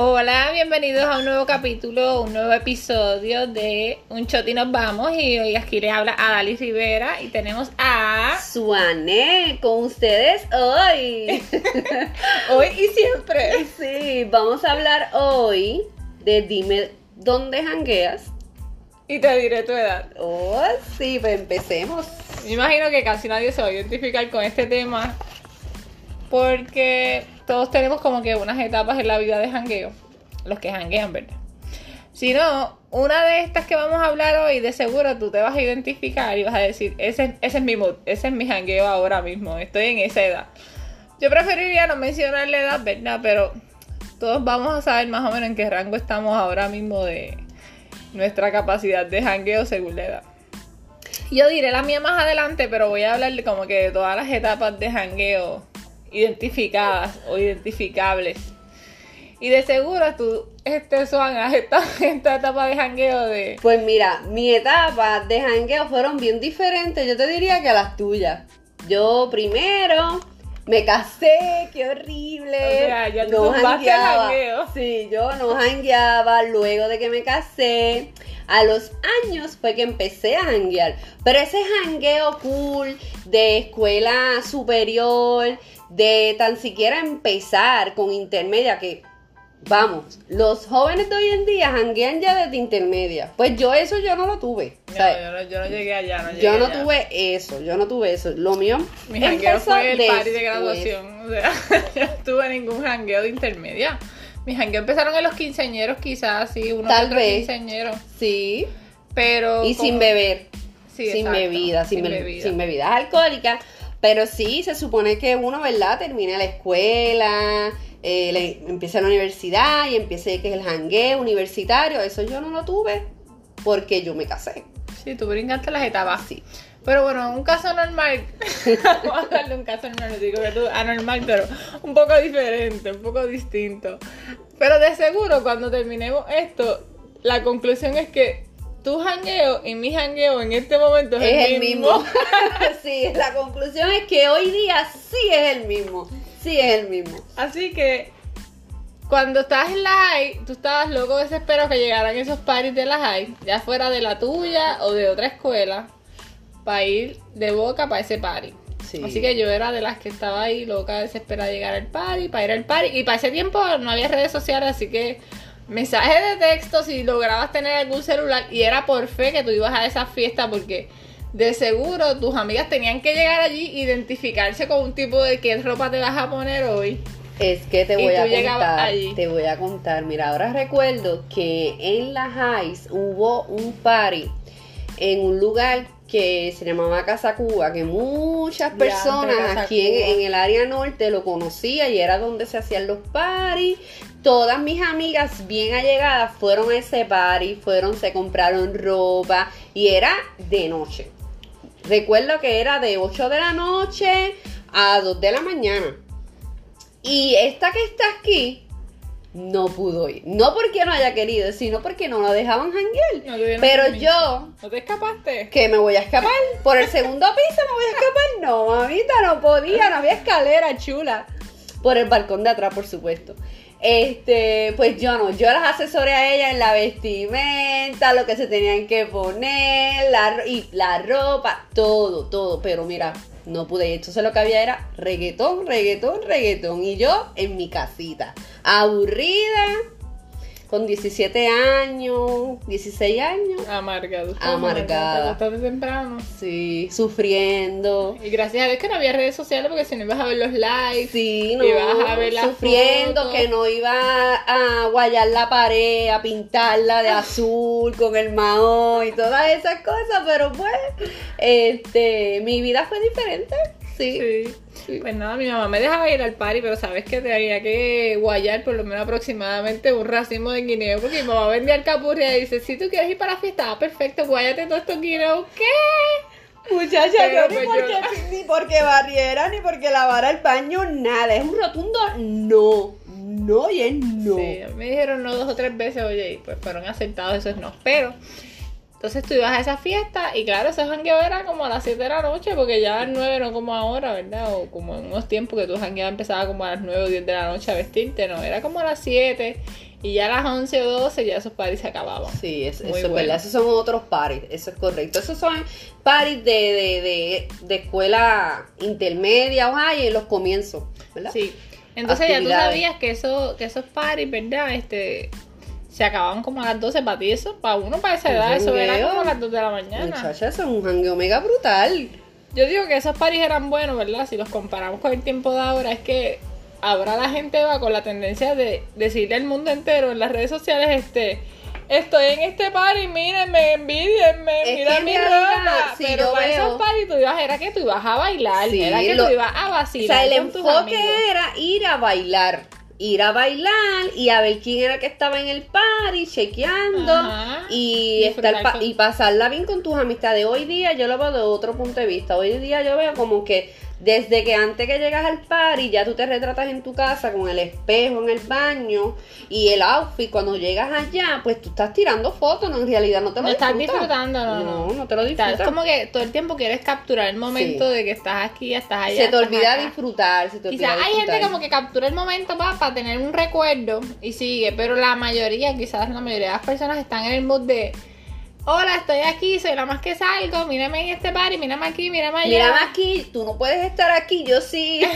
Hola, bienvenidos a un nuevo capítulo, un nuevo episodio de Un Choti Nos Vamos. Y hoy aquí les habla Adali Rivera y tenemos a. Suane con ustedes hoy. hoy y siempre. Sí, vamos a hablar hoy de Dime dónde jangueas. Y te diré tu edad. Oh, sí, pues empecemos. Me imagino que casi nadie se va a identificar con este tema porque todos tenemos como que unas etapas en la vida de jangueo. Los que janguean, ¿verdad? Si no, una de estas que vamos a hablar hoy, de seguro tú te vas a identificar y vas a decir, ese, es mi mood, ese es mi jangueo ahora mismo, estoy en esa edad. Yo preferiría no mencionar la edad, ¿verdad? Pero todos vamos a saber más o menos en qué rango estamos ahora mismo de nuestra capacidad de jangueo según la edad. Yo diré la mía más adelante, pero voy a hablar como que de todas las etapas de jangueo identificadas o identificables. Y de seguro tú, este, Swan, has estado en esta etapa de jangueo de... Pues mira, mi etapa de jangueo fueron bien diferentes, yo te diría que las tuyas. Yo primero me casé, qué horrible. O sea, ya no jangueaba. Sí, yo no jangueaba luego de que me casé. A los años fue que empecé a janguear. Pero ese jangueo cool de escuela superior, de tan siquiera empezar con intermedia, que vamos, los jóvenes de hoy en día janguean ya desde intermedia. Pues yo eso yo no lo tuve. yo, no, yo, no, llegué allá. No yo no tuve eso, yo no tuve eso. Lo mío. Mi jangueo fue el party de graduación. O sea, yo no tuve ningún jangueo de intermedia. Mis jangueos empezaron en los quinceañeros, quizás, sí, uno Tal vez. quinceañero. Sí. Pero. Y sin beber. Sí, sin bebida, sin, bebida. sin bebidas alcohólicas. Pero sí, se supone que uno, ¿verdad? Termina la escuela, eh, empieza la universidad y empieza que es el jangueo universitario. Eso yo no lo tuve porque yo me casé. Sí, tú brincaste las etapas. Sí. Pero bueno, un caso normal, vamos a darle un caso normal, no digo que anormal, pero un poco diferente, un poco distinto. Pero de seguro cuando terminemos esto, la conclusión es que tu jangueo y mi jangueo en este momento es, el mismo. sí, la conclusión es que hoy día sí es el mismo. Sí es el mismo. Así que cuando estabas en la high, tú estabas loco desesperado que llegaran esos parties de la high, ya fuera de la tuya o de otra escuela, para ir de boca para ese party. Así que yo era de las que estaba ahí loca desesperada de llegar al party, para ir al party. Y para ese tiempo no había redes sociales, así que mensaje de texto si lograbas tener algún celular y era por fe que tú ibas a esa fiesta porque de seguro tus amigas tenían que llegar allí identificarse con un tipo de qué ropa te vas a poner hoy. Es que te voy a contar, te voy a contar, mira, ahora recuerdo que en la Highs hubo un party en un lugar que se llamaba Casa Cuba, que muchas personas aquí en, el área norte lo conocían y era donde se hacían los paris. Todas mis amigas bien allegadas fueron a ese party, fueron, se compraron ropa y era de noche. Recuerdo que era de 8 de la noche a 2 de la mañana. Y esta que está aquí no pudo ir. No porque no haya querido, sino porque no la dejaban janguear. Pero yo. ¿No te escapaste? Que me voy a escapar. Por el segundo piso me voy a escapar. No, mamita, no podía, no había escalera chula. Por el balcón de atrás, por supuesto. Este, pues yo no, yo las asesoré a ella en la vestimenta, lo que se tenían que poner, la, y la ropa, todo, todo. Pero mira, no pude. Entonces lo que había era reggaetón, reggaetón, reggaetón. Y yo en mi casita, aburrida, con 17 años, 16 años. Amargado. Amargada. Bastante temprano. Sí, sufriendo. Y gracias a Dios que no había redes sociales porque si no ibas a ver los likes. Sí, no. Ibas a ver las Sufriendo que no iba a guayar la pared, a pintarla de azul con el mahón y todas esas cosas. Pero pues, este, mi vida fue diferente. Sí. Pues nada, mi mamá me dejaba ir al party, pero sabes que tenía que guayar por lo menos aproximadamente un racimo de guineo, porque mi mamá vendía alcapurria y dice, si tú quieres ir para la fiesta, ah, perfecto, guayate todos estos guineos. ¿Qué? Muchacha, yo, ni, pues porque, ni porque barriera, ni porque lavara el baño, nada. Es un rotundo no. No y es no. Sí, me dijeron no dos o tres veces, oye, y pues fueron aceptados esos no. Pero entonces tú ibas a esa fiesta y claro, ese jangueo era como a las 7 de la noche, porque ya a las 9 no como ahora, ¿verdad? O como en unos tiempos que tu jangueo empezaba como a las 9 o 10 de la noche a vestirte, no, era como a las 7 Y ya a las 11 o 12 ya esos parties se acababan. Sí, eso, es verdad. Esos son otros parties, eso es correcto. Esos son parties de, de, de, de escuela intermedia o high en los comienzos, ¿verdad? Sí. Entonces ya tú sabías que, eso, que esos parties, ¿verdad? Este, se acababan como a las 12 para ti eso, para uno para esa edad, eso era como a las 2 de la mañana. Muchacha, eso es un jangueo mega brutal. Yo digo que esos paris eran buenos, ¿verdad? Si los comparamos con el tiempo de ahora, es que ahora la gente va con la tendencia de decirle al mundo entero en las redes sociales, este, estoy en este party, mírenme, envidienme, mira mi ropa. pero para esos party tú ibas, era que tú ibas a bailar, era que tú ibas a vacilar. O sea, el enfoque era ir a bailar ir a bailar y a ver quién era que estaba en el party, chequeando y estar y pasarla bien con tus amistades. Hoy día yo lo veo de otro punto de vista. Hoy día yo veo como que desde que antes que llegas al party ya tú te retratas en tu casa con el espejo en el baño y el outfit. Cuando llegas allá pues tú estás tirando fotos no en realidad no te lo no estás disfrutando no, no. No te lo disfrutas es como que todo el tiempo quieres capturar el momento de que estás aquí estás allá se te olvida disfrutar se te quizás hay gente como que captura el momento para, para tener un recuerdo y sigue pero la mayoría quizás la mayoría de las personas están en el mood de hola, estoy aquí, soy la más que salgo, mírame en este bar y mírame aquí, mírame allá. Mírame aquí, tú no puedes estar aquí, yo sí.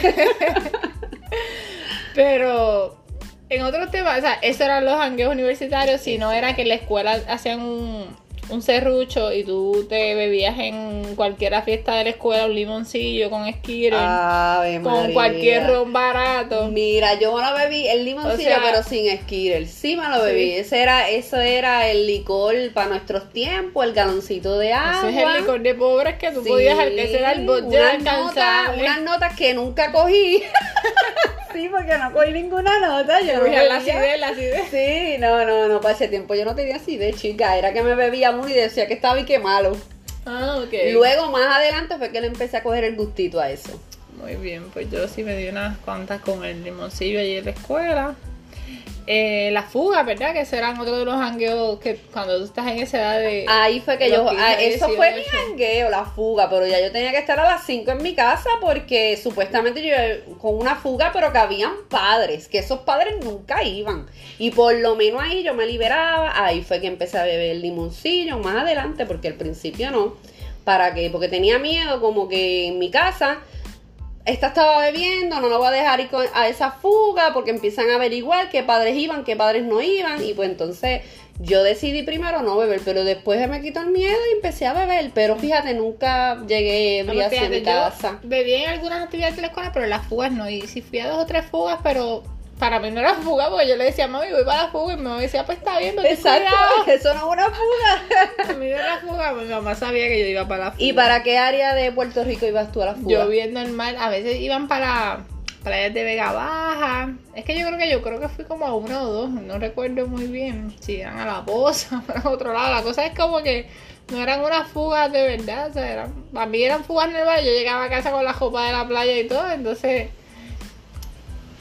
Pero en otros temas, o sea, esos eran los hangueos universitarios, si no era que en la escuela hacían un, un serrucho y tú te bebías en cualquier fiesta de la escuela un limoncillo con esquire con cualquier ron barato. Mira, yo me lo bebí el limoncillo pero sin esquire, sí me lo bebí. Ese era, eso era el licor para nuestros tiempos, el galoncito de agua. Ese es el licor de pobres que tú podías, ese era el bote Unas notas que nunca cogí. sí, porque no cogí ninguna nota. Yo no la acidez, la acidez. Sí, no, no, no, para ese tiempo yo no tenía acidez, chica. Era que me bebía y decía que estaba y que malo. Ah, ok. Luego, más adelante, fue que le empecé a coger el gustito a eso. Muy bien, pues yo sí me di unas cuantas con el limoncillo allí en la escuela. Eh, la fuga, ¿verdad? Que serán otro de los hangueos que cuando tú estás en esa edad de. Ahí fue que yo. Ah, eso fue mi hangueo, la fuga, pero ya yo tenía que estar a las 5 en mi casa porque supuestamente yo con una fuga, pero que habían padres, que esos padres nunca iban. Y por lo menos ahí yo me liberaba. Ahí fue que empecé a beber el limoncillo más adelante, porque al principio no. ¿Para qué? Porque tenía miedo, como que en mi casa esta estaba bebiendo, no lo voy a dejar ir a esa fuga porque empiezan a averiguar qué padres iban, qué padres no iban y pues entonces yo decidí primero no beber, pero después me quitó el miedo y empecé a beber, pero fíjate, nunca llegué a hacia mi casa. Bebí en algunas actividades de la escuela, pero en las fugas no, y si fui a dos o tres fugas, pero para mí no era fuga, porque yo le decía, mami, voy para la fuga, y mi mamá decía, pues está bien, pero Exacto, eso no es una fuga. a mí no era fuga, mi mamá sabía que yo iba para la fuga. ¿Y para qué área de Puerto Rico ibas tú a la fuga? Yo viendo el mar, a veces iban para playas de Vega Baja. Es que yo creo que yo creo que fui como a uno o dos, no recuerdo muy bien si eran a la poza o para otro lado. La cosa es como que no eran unas fugas de verdad, o sea, eran, para mí eran fugas en el bar, yo llegaba a casa con la copa de la playa y todo, entonces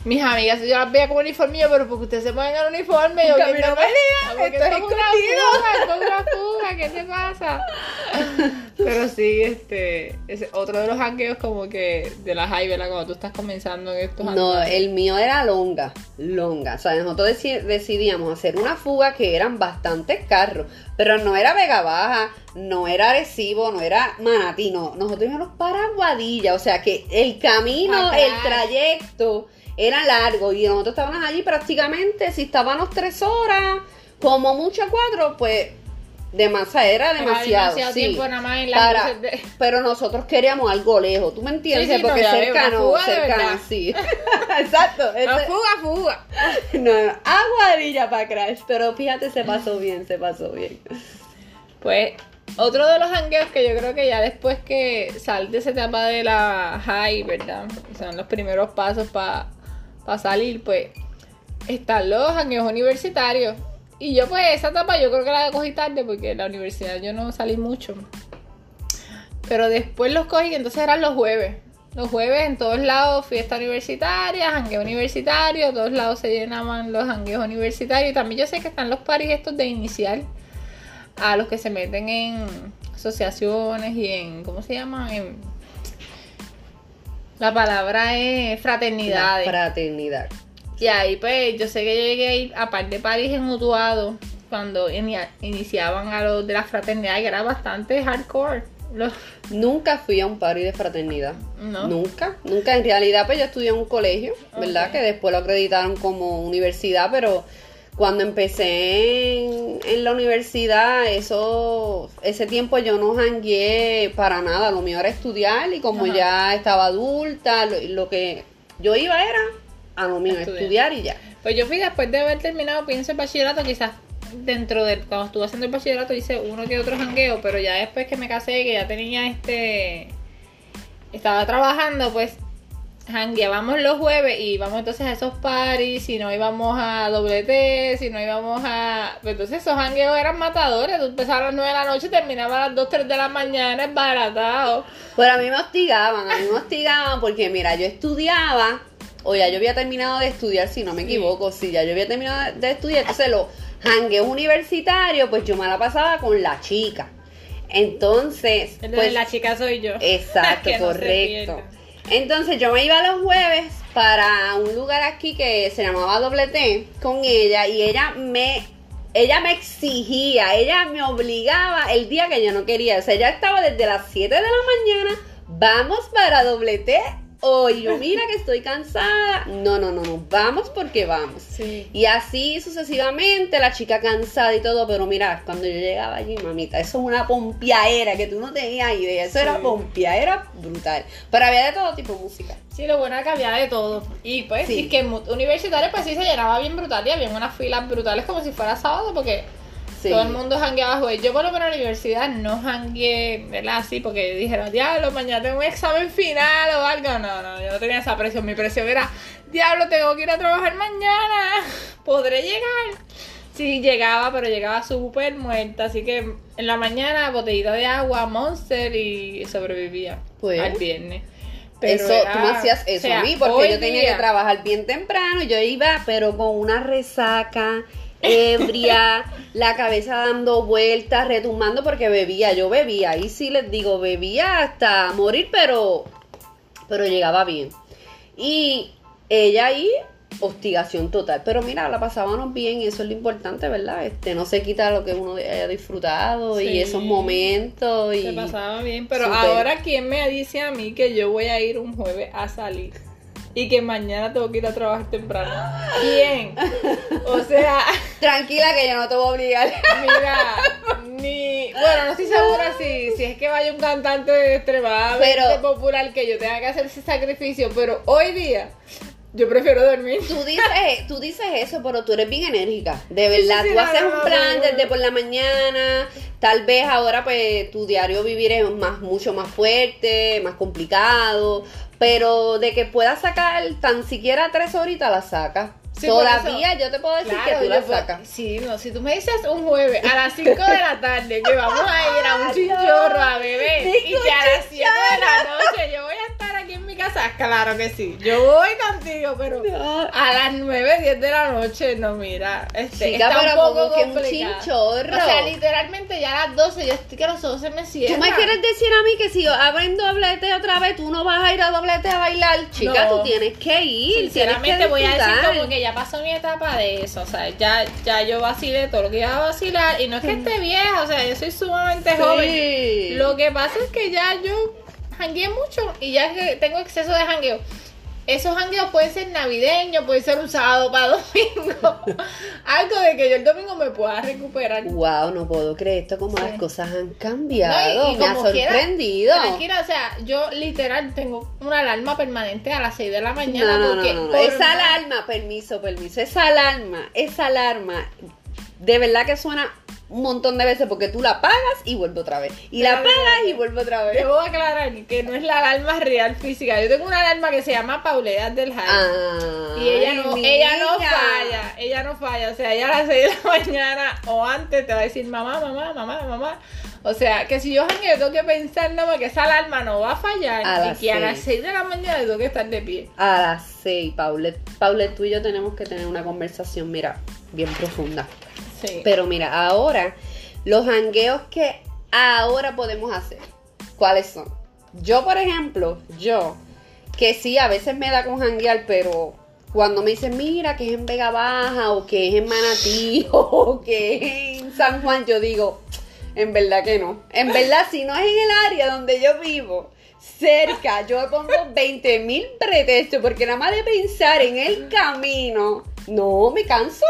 mis amigas, yo las veía como uniformillo, pero porque ustedes se ponen el uniforme, yo que no me esto es una fuga, ¿qué te pasa? Pero sí, este, es otro de los hangueos como que de la high, ¿verdad? Cuando tú estás comenzando en estos No, el mío era longa, longa. O sea, nosotros decidíamos hacer una fuga que eran bastantes carros, pero no era Vega Baja, no era Arecibo, no era Manatino. Nosotros íbamos para Guadilla, o sea que el camino, el trayecto era largo y nosotros estábamos allí prácticamente, si estábamos tres horas, como mucho cuatro, pues de masa era demasiado, sí, para, pero nosotros queríamos algo lejos, ¿tú me entiendes? Porque cercano, cercano, sí. Exacto. No, fuga, fuga. no, aguadilla para Crash, pero fíjate, se pasó bien, se pasó bien. Pues otro de los hangueos que yo creo que ya después que sal de esa etapa de la high, ¿verdad? Son los primeros pasos para para salir, pues están los años universitarios. Y yo pues esa etapa yo creo que la cogí tarde porque en la universidad yo no salí mucho. Pero después los cogí, entonces eran los jueves. Los jueves en todos lados fiesta universitaria, jangueo universitario, todos lados se llenaban los jangueos universitarios. También yo sé que están los paris estos de inicial a los que se meten en asociaciones y en, ¿cómo se llama? En la palabra es fraternidad. fraternidad. Y ahí pues yo sé que yo llegué a ir a par de paris en Utuado cuando iniciaban a los de la fraternidad y era bastante hardcore. Nunca fui a un party de fraternidad. Nunca, nunca. En realidad, pues yo estudié en un colegio, ¿verdad? Que después lo acreditaron como universidad, pero cuando empecé en, la universidad, eso, ese tiempo yo no jangué para nada. Lo mío era estudiar y como ya estaba adulta, lo, que yo iba era a lo mío, estudiar. estudiar y ya. Pues yo fui después de haber terminado, pienso el bachillerato, quizás dentro del, cuando estuve haciendo el bachillerato hice uno que otro jangueo, pero ya después que me casé, que ya tenía este, estaba trabajando, pues jangueábamos los jueves y íbamos entonces a esos parties, si no íbamos a doble T, si no íbamos a... Pues entonces esos jangueos eran matadores, tú empezabas a las 9 de la noche y terminabas a las 2, 3 de la mañana, es baratado. Pero a mí me hostigaban, a mí me hostigaban porque mira, yo estudiaba, o ya yo había terminado de estudiar, si no me equivoco, si ya yo había terminado de estudiar, entonces lo jangueo universitario, pues yo me la pasaba con la chica. Entonces, pues la chica soy yo. Exacto, correcto. Entonces yo me iba los jueves para un lugar aquí que se llamaba Doble T con ella y ella me ella me exigía, ella me obligaba el día que yo no quería. O sea, ella estaba desde las 7 de la mañana, vamos para Doble T hoy, yo mira que estoy cansada. No, no, no, no, vamos porque vamos. Y así sucesivamente, la chica cansada y todo, pero mira, cuando yo llegaba allí, mamita, eso es una pompiaera que tú no tenías idea, eso era pompiaera brutal. Pero había de todo tipo de música. Sí, lo bueno era que había de todo. Y pues, sí. que universitario pues sí se llenaba bien brutal y había unas filas brutales como si fuera sábado porque todo el mundo jangueaba jueves. Yo por lo menos en la universidad no jangué, ¿verdad? Así, porque dijeron, diablo, mañana tengo un examen final o algo. No, no, yo no tenía esa presión. Mi presión era, diablo, tengo que ir a trabajar mañana. ¿Podré llegar? Sí, llegaba, pero llegaba súper muerta. Así que en la mañana, botellita de agua, monster y sobrevivía pues, al viernes. Pero eso, tú me hacías eso a mí, porque yo tenía que trabajar bien temprano. Yo iba, pero con una resaca ebria, la cabeza dando vueltas, retumbando porque bebía, yo bebía, y sí les digo, bebía hasta morir, pero, pero llegaba bien. Y ella ahí, hostigación total. Pero mira, la pasábamos bien y eso es lo importante, ¿verdad? Este, no se quita lo que uno haya disfrutado y esos momentos. Y se pasaba bien, pero ahora, ¿quién me dice a mí que yo voy a ir un jueves a salir? Y que mañana tengo que ir a trabajar temprano. ¿Quién? O sea. Tranquila que yo no te voy a obligar. Mira, ni. Bueno, no estoy segura si, si es que vaya un cantante extremadamente popular que yo tenga que hacer ese sacrificio, pero hoy día. Yo prefiero dormir. Tú dices, tú dices eso, pero tú eres bien enérgica. De verdad, tú haces un plan desde por la mañana. Tal vez ahora, pues, tu diario vivir es más, mucho más fuerte, más complicado. Pero de que puedas sacar tan siquiera tres horitas, la sacas. Todavía yo te puedo decir que tú la sacas. Sí, no, si tú me dices un jueves a las 5 de la tarde que vamos a ir a un chinchorro a beber y que a las 7 de la noche yo voy a estar aquí en mi casa, claro que sí. Yo voy contigo, pero a las 9, 10 de la noche, no, mira, este, está un poco que un chinchorro. O sea, literalmente ya a las 12, yo estoy que los ojos se me cierran. ¿Tú me quieres decir a mí que si abren doblete otra vez, tú no vas a ir a doblete a bailar? Chica, tú tienes que ir. Sinceramente voy a decir como que ya pasó mi etapa de eso, o sea, ya, ya yo vacilé todo lo que iba a vacilar y no es que esté vieja, o sea, yo soy sumamente joven. Lo que pasa es que ya yo jangueé mucho y ya que tengo exceso de jangueo. Esos jangueos pueden ser navideños, puede ser un sábado para domingo. Algo de que yo el domingo me pueda recuperar. Wow, no puedo creer esto como las cosas han cambiado. me ha sorprendido. tranquila, o sea, yo literal tengo una alarma permanente a las 6 de la mañana. No, no, no, Esa alarma, permiso, permiso. Esa alarma, esa alarma, de verdad que suena un montón de veces porque tú la pagas y vuelve otra vez. Y la pagas y vuelve otra vez. Debo aclarar que no es la alarma real física. Yo tengo una alarma que se llama Pauleas del Jai. Ah, y ella no, ella no falla. Ella no falla. O sea, ella a las 6 de la mañana o antes te va a decir mamá, mamá, mamá, mamá. O sea, que si yo jangueo tengo que pensar no, que esa alarma no va a fallar y que a las 6 de la mañana tengo que estar de pie. A las 6, Paulette. Paulette, tú y yo tenemos que tener una conversación, mira, bien profunda. Pero mira, ahora, los hangueos que ahora podemos hacer, ¿cuáles son? Yo, por ejemplo, yo, que sí, a veces me da con hanguear, pero cuando me dicen, mira, que es en Vega Baja, o que es en Manatí, o que es en San Juan, yo digo, en verdad que no. En verdad, si no es en el área donde yo vivo, cerca, yo pongo 20 mil pretextos, porque nada más de pensar en el camino, no, me canso.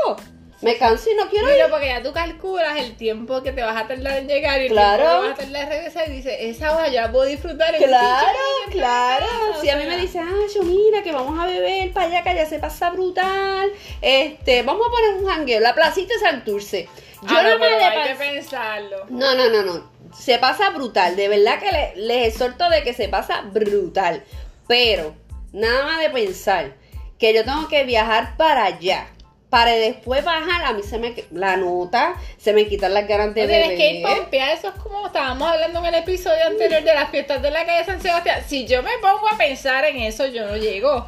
Me canso y no quiero ir. porque ya tú calculas el tiempo que te vas a tardar en llegar y el tiempo que vas a tardar en regresar y dices, esa hora ya puedo disfrutar. Claro, claro. Si a mí me dice, ah, yo mira que vamos a beber para allá, que allá se pasa brutal. Este, vamos a poner un jangueo, la placita de Santurce. Yo ah, no, me hay que pensarlo. No, no, no, no. Se pasa brutal. De verdad que les, les exhorto de que se pasa brutal. Pero, nada más de pensar que yo tengo que viajar para allá para después bajar, a mí se me la nota, se me quitan las ganas de beber. que Pompea, eso es como estábamos hablando en el episodio anterior de las fiestas de la calle San Sebastián. Si yo me pongo a pensar en eso, yo no llego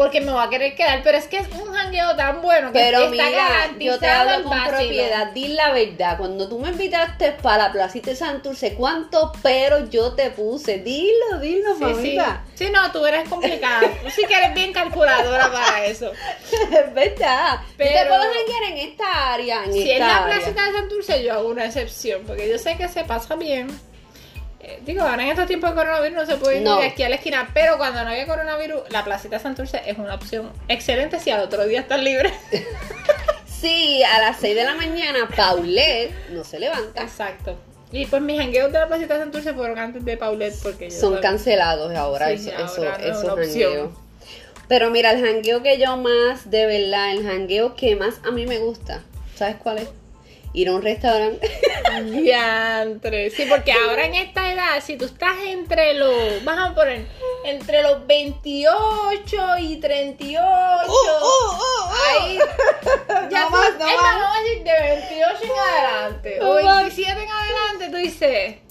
porque me va a querer quedar, pero es que es un jangueo tan bueno que pero está mira, yo te hablo con propiedad, di la verdad, cuando tú me invitaste para la placita de Santurce, ¿cuántos pero yo te puse? Dilo, dilo, sí, mamita. Sí. sí. no, tú eres complicada, tú sí que eres bien calculadora para eso. es verdad, pero te puedo janguear en esta área, en Si es la placita de Santurce, yo hago una excepción, porque yo sé que se pasa bien eh, digo, ahora en estos tiempos de coronavirus no se puede ir aquí a la esquina, pero cuando no había coronavirus, la placita Santurce es una opción excelente si al otro día estás libre. sí, a las 6 de la mañana, Paulette no se levanta. Exacto. Y pues mis jangueos de la placita Santurce fueron antes de Paulette porque Son cancelados ahora, eso, eso, Pero mira, el jangueo que yo más, de verdad, el jangueo que más a mí me gusta, ¿sabes cuál es? Ir a un restaurante. Diantre. Sí, porque ahora en esta edad, si tú estás entre los, vamos a poner, entre los 28 y 38, uh, uh, uh, ahí, ya no más, no es más, vamos a decir de 28 en adelante, o 27 en adelante, tú dices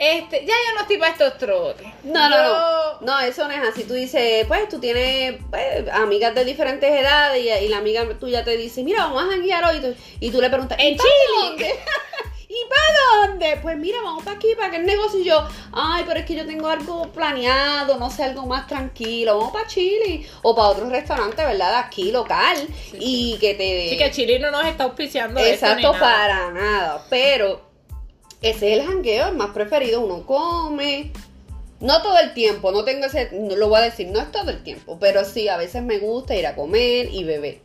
este, ya yo no estoy para estos trotes. No, no, no. No, eso no es así. Tú dices, pues tú tienes pues, amigas de diferentes edades y, la amiga tuya te dice, mira, vamos a janguear hoy. Y tú, le preguntas, ¿en Chile? ¿Y para dónde? Pues mira, vamos para aquí, para que el negocio. Y yo, ay, pero es que yo tengo algo planeado, no sé, algo más tranquilo. Vamos para Chile o para otro restaurante, ¿verdad? Aquí, local. y que te. Sí, que Chile no nos está auspiciando. Exacto, para nada. Pero ese es el jangueo, el más preferido. Uno come. No todo el tiemmo, no tengo ese. lo voy a decir, no es todo el tiempo. Pero sí, a veces me gusta ir a comer y beber.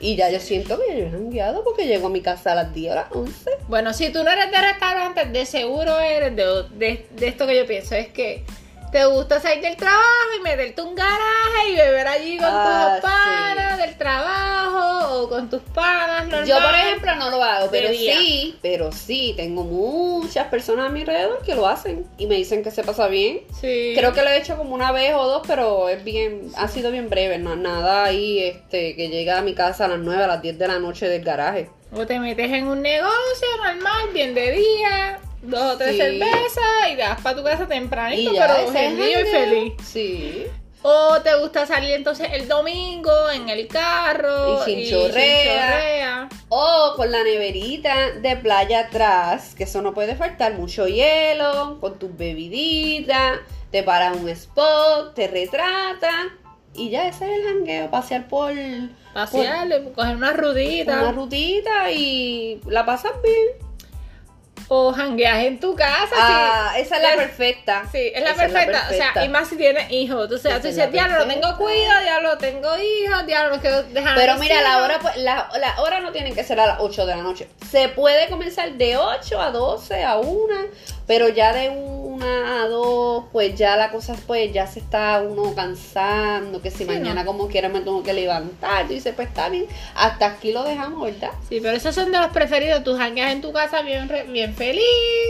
Y ya yo siento que yo he jangueado porque llego a mi casa a las 10 o las 11. Bueno, si tú no eres de restaurantes, de seguro eres de, de esto que yo pienso. Es que te gusta salir del trabajo y meterte un garaje y beber allí con tus ah, panas del trabajo o con tus panas normal. Yo, por ejemplo, no lo hago, pero sí, pero sí, tengo muchas personas a mi alrededor que lo hacen y me dicen que se pasa bien. Sí. Creo que lo he hecho como una vez o dos, pero es bien, ha sido bien breve, no nada ahí este que llega a mi casa a las 9, a las 10 de la noche del garaje. O te metes en un negocio normal, bien de día, dos o tres cervezas y vas para tu casa tempranito, pero gentío y feliz. Sí. O te gusta salir entonces el domingo en el carro y sin, chorrea. O con la neverita de playa atrás, que eso no puede faltar, mucho hielo, con tus bebiditas, te para un spot, te retrata. Y ya ese es el jangueo, pasear por... Pasear, coger una rutita. Una rutita y la pasas bien o jangueas en tu casa. Ah, esa es la perfecta. Sí, es la, perfecta. O sea, y más si tienes hijos. O sea, tú dices, diablo, no tengo cuidado, diablo, tengo hijos, diablo, no quiero dejar Pero mira, la hora, pues, la, la hora no tiene que ser a las 8 de la noche. Se puede comenzar de 8 a 12, a 1, pero ya de una a dos, pues ya la cosa pues ya se está uno cansando, que si mañana como quiera me tengo que levantar, y dice, pues está bien, hasta aquí lo dejamos, ¿verdad? Sí, pero esos son de los preferidos, tú jangueas en tu casa bien, bien feliz,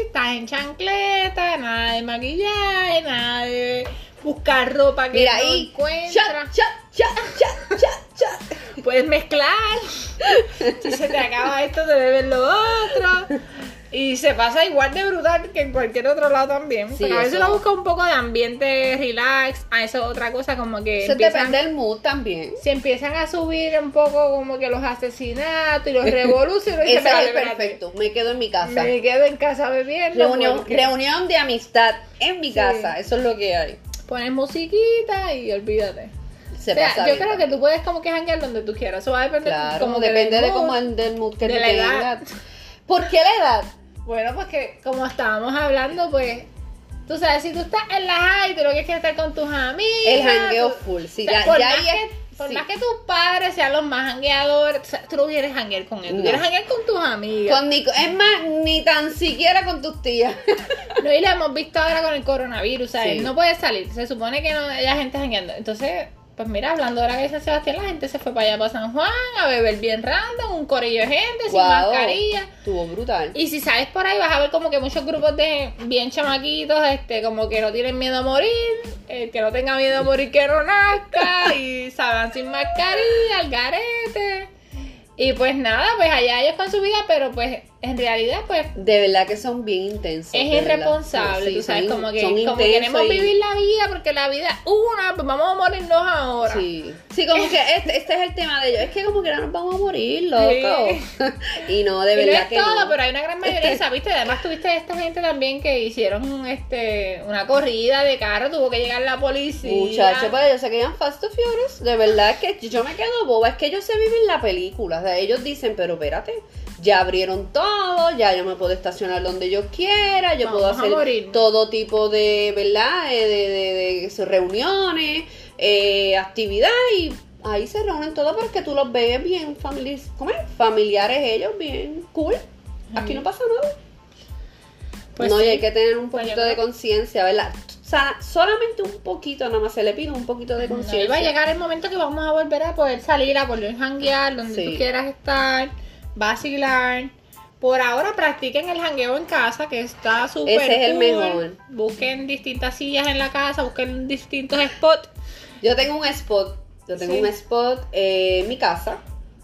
estás en chancleta, nada de maquillaje, nada de buscar ropa que Mira, no ahí, encuentras. Cha, cha, cha, Puedes mezclar. si se te acaba esto, te bebes lo otro. Y se pasa igual de brutal que en cualquier otro lado también. Sí, a veces lo busca un poco de ambiente relax. A eso otra cosa como que. Eso depende del mood también. Si empiezan a subir un poco como que los asesinatos y los revoluciones. Eso es perfecto. Me quedo en mi casa. Me quedo en casa bebiendo. Reunión, reunión de amistad en mi casa. Eso es lo que hay. Pones musiquita y olvídate. se pasa Yo creo que tú puedes como que janguear donde tú quieras. Eso va a depender claro, como depende de cómo el del mood que de la edad. ¿Por qué la edad? Bueno, pues que como estábamos hablando, pues Tú sabes, si tú estás en la high, tú lo que quieres estar con tus amigas. El jangueo full, sí, ya, por ya más que, Por más que tus padres sean los más jangueadores, tú no quieres janguear con ellos, tú quieres janguear con tus amigas. Con es más, ni tan siquiera con tus tías. no, y lo hemos visto ahora con el coronavirus. No puede salir, se supone que no haya gente jangueando. Entonces, pues mira, hablando de la iglesia de Sebastián, la gente se fue para allá para San Juan a beber bien random, un corillo de gente sin mascarilla. Estuvo brutal. Y si sales por ahí vas a ver como que muchos grupos de bien chamaquitos, este, como que no tienen miedo a morir, eh, que no tenga miedo a morir que no nazca, y salgan sin mascarilla, al garete. Y pues nada, pues allá ellos con su vida, pero pues en realidad, pues. De verdad que son bien intensos. Es irresponsable, tú sabes, como que como queremos vivir la vida porque la vida es una, pues vamos a morirnos ahora. Sí, sí, como que este, este, es el tema de ellos. Es que como que no nos vamos a morir, loco. y no, de verdad no es todo, pero hay una gran mayoría, ¿viste? Además, tuviste esta gente también que hicieron este una corrida de carro, tuvo que llegar la policía. Muchachos, pues, ellos se quedan Fast and Furious. De verdad que yo me quedo boba. Es que ellos se viven la película. O sea, ellos dicen, pero espérate ya abrieron todo, ya yo me puedo estacionar donde yo quiera, yo puedo hacer todo tipo de, ¿verdad? Eh, de, de, reuniones, eh, actividad y ahí se reúnen todos para que tú los veas bien familiares, ¿cómo es? familiares ellos, bien cool. Aquí no pasa nada. Pues no, y hay que tener un pues poquito de conciencia, ¿verdad? O sea, solamente un poquito, nada más se le pide un poquito de conciencia. va a llegar el momento que vamos a volver a poder salir, a volver a janguear donde tú quieras estar vacilar. Por ahora practiquen el jangueo en casa, que está súper Ese es el mejor. Busquen distintas sillas en la casa, busquen distintos spots. Yo tengo un spot, yo tengo un spot en mi casa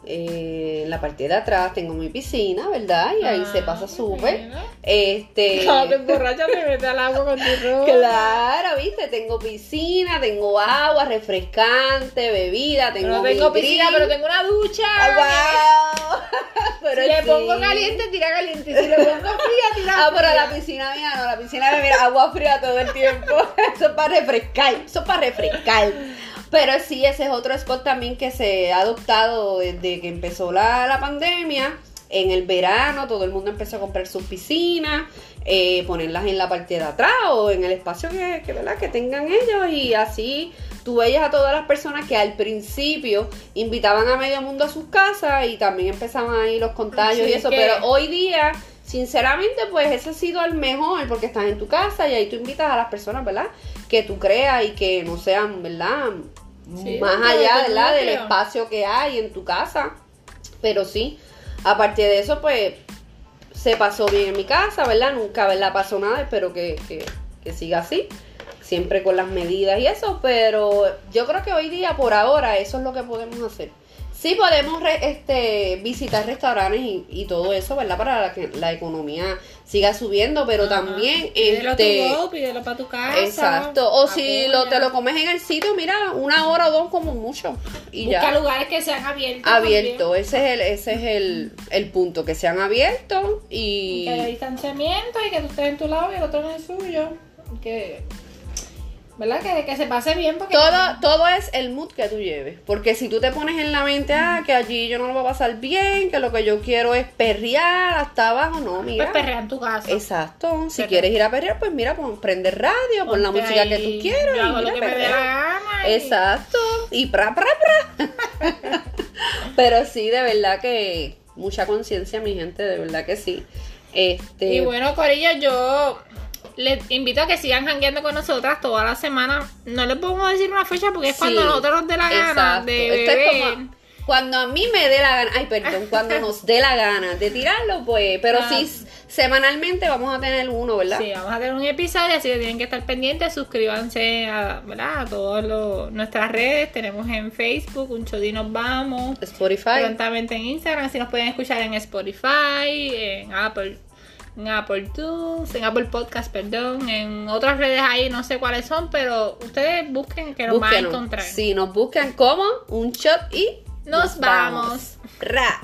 eh, en la parte de atrás tengo mi piscina, ¿verdad? Y ahí se ah, pasa súper. Este. No, te emborrachas, te metes al agua con tu ropa. Claro, viste, tengo piscina, tengo agua refrescante, bebida, tengo. No tengo piscina, pero tengo una ducha. ¡Wow! pero si le pongo caliente, tira caliente. Si le pongo fría, tira Ah, pero la piscina mía no, la piscina me mira agua fría todo el tiempo. Eso es para refrescar, eso es para refrescar. Pero sí, ese es otro spot también que se ha adoptado desde que empezó la, pandemia. En el verano todo el mundo empezó a comprar sus piscinas, eh, ponerlas en la parte de atrás o en el espacio que, que, ¿verdad? que tengan ellos y así tú veías a todas las personas que al principio invitaban a medio mundo a sus casas y también empezaban ahí los contagios y eso, pero hoy día sinceramente pues ese ha sido el mejor porque estás en tu casa y ahí tú invitas a las personas, ¿verdad? Que tú creas y que no sean, ¿verdad? Más allá de del espacio que hay en tu casa. Pero sí, aparte de eso, pues se pasó bien en mi casa, ¿verdad? Nunca, ¿verdad? Pasó nada, espero que, que, que siga así. Siempre con las medidas y eso, pero yo creo que hoy día, por ahora, eso es lo que podemos hacer. Sí podemos este, visitar restaurantes y, todo eso, ¿verdad? Para que la economía siga subiendo, pero también... Pídelo este, tu pídelo para tu casa. Exacto. O si lo, te lo comes en el sitio, mira, una hora o dos como mucho. Y Busca lugares que sean abiertos. Abiertos, ese es el, ese es el, el punto, que sean abiertos y... Que haya distanciamiento y que tú estés en tu lado y el otro en el suyo. Que ¿Verdad? Que, que se pase bien porque... Todo, todo es el mood que tú lleves. Porque si tú te pones en la mente, ah, que allí yo no lo voy a pasar bien, que lo que yo quiero es perrear hasta abajo, no, mira. Pues perrear en tu casa. Exacto. Si quieres ir a perrear, pues mira, pon, prende radio, pon la música que tú quieras. y lo que me dé la gana. Exacto. Y pra, pra, pra. Pero sí, de verdad que mucha conciencia, mi gente, de verdad que sí. Este... Y bueno, Corilla, yo les invito a que sigan jangueando con nosotras toda la semana. No les podemos decir una fecha porque es cuando nosotros nos dé la gana de beber. cuando a mí me dé la gana, ay, perdón, cuando nos dé la gana de tirarlo, pues, pero ah. sí, semanalmente vamos a tener uno, ¿verdad? Sí, vamos a tener un episodio, así que tienen que estar pendientes, suscríbanse a, ¿verdad? a todas nuestras redes, tenemos en Facebook, un y nos vamos, Spotify, prontamente en Instagram, así nos pueden escuchar en Spotify, en Apple en Apple Tunes, en Apple Podcast, perdón, en otras redes ahí, no sé cuáles son, pero ustedes busquen que nos van a encontrar. Si nos buscan como un shot y nos, vamos. Ra.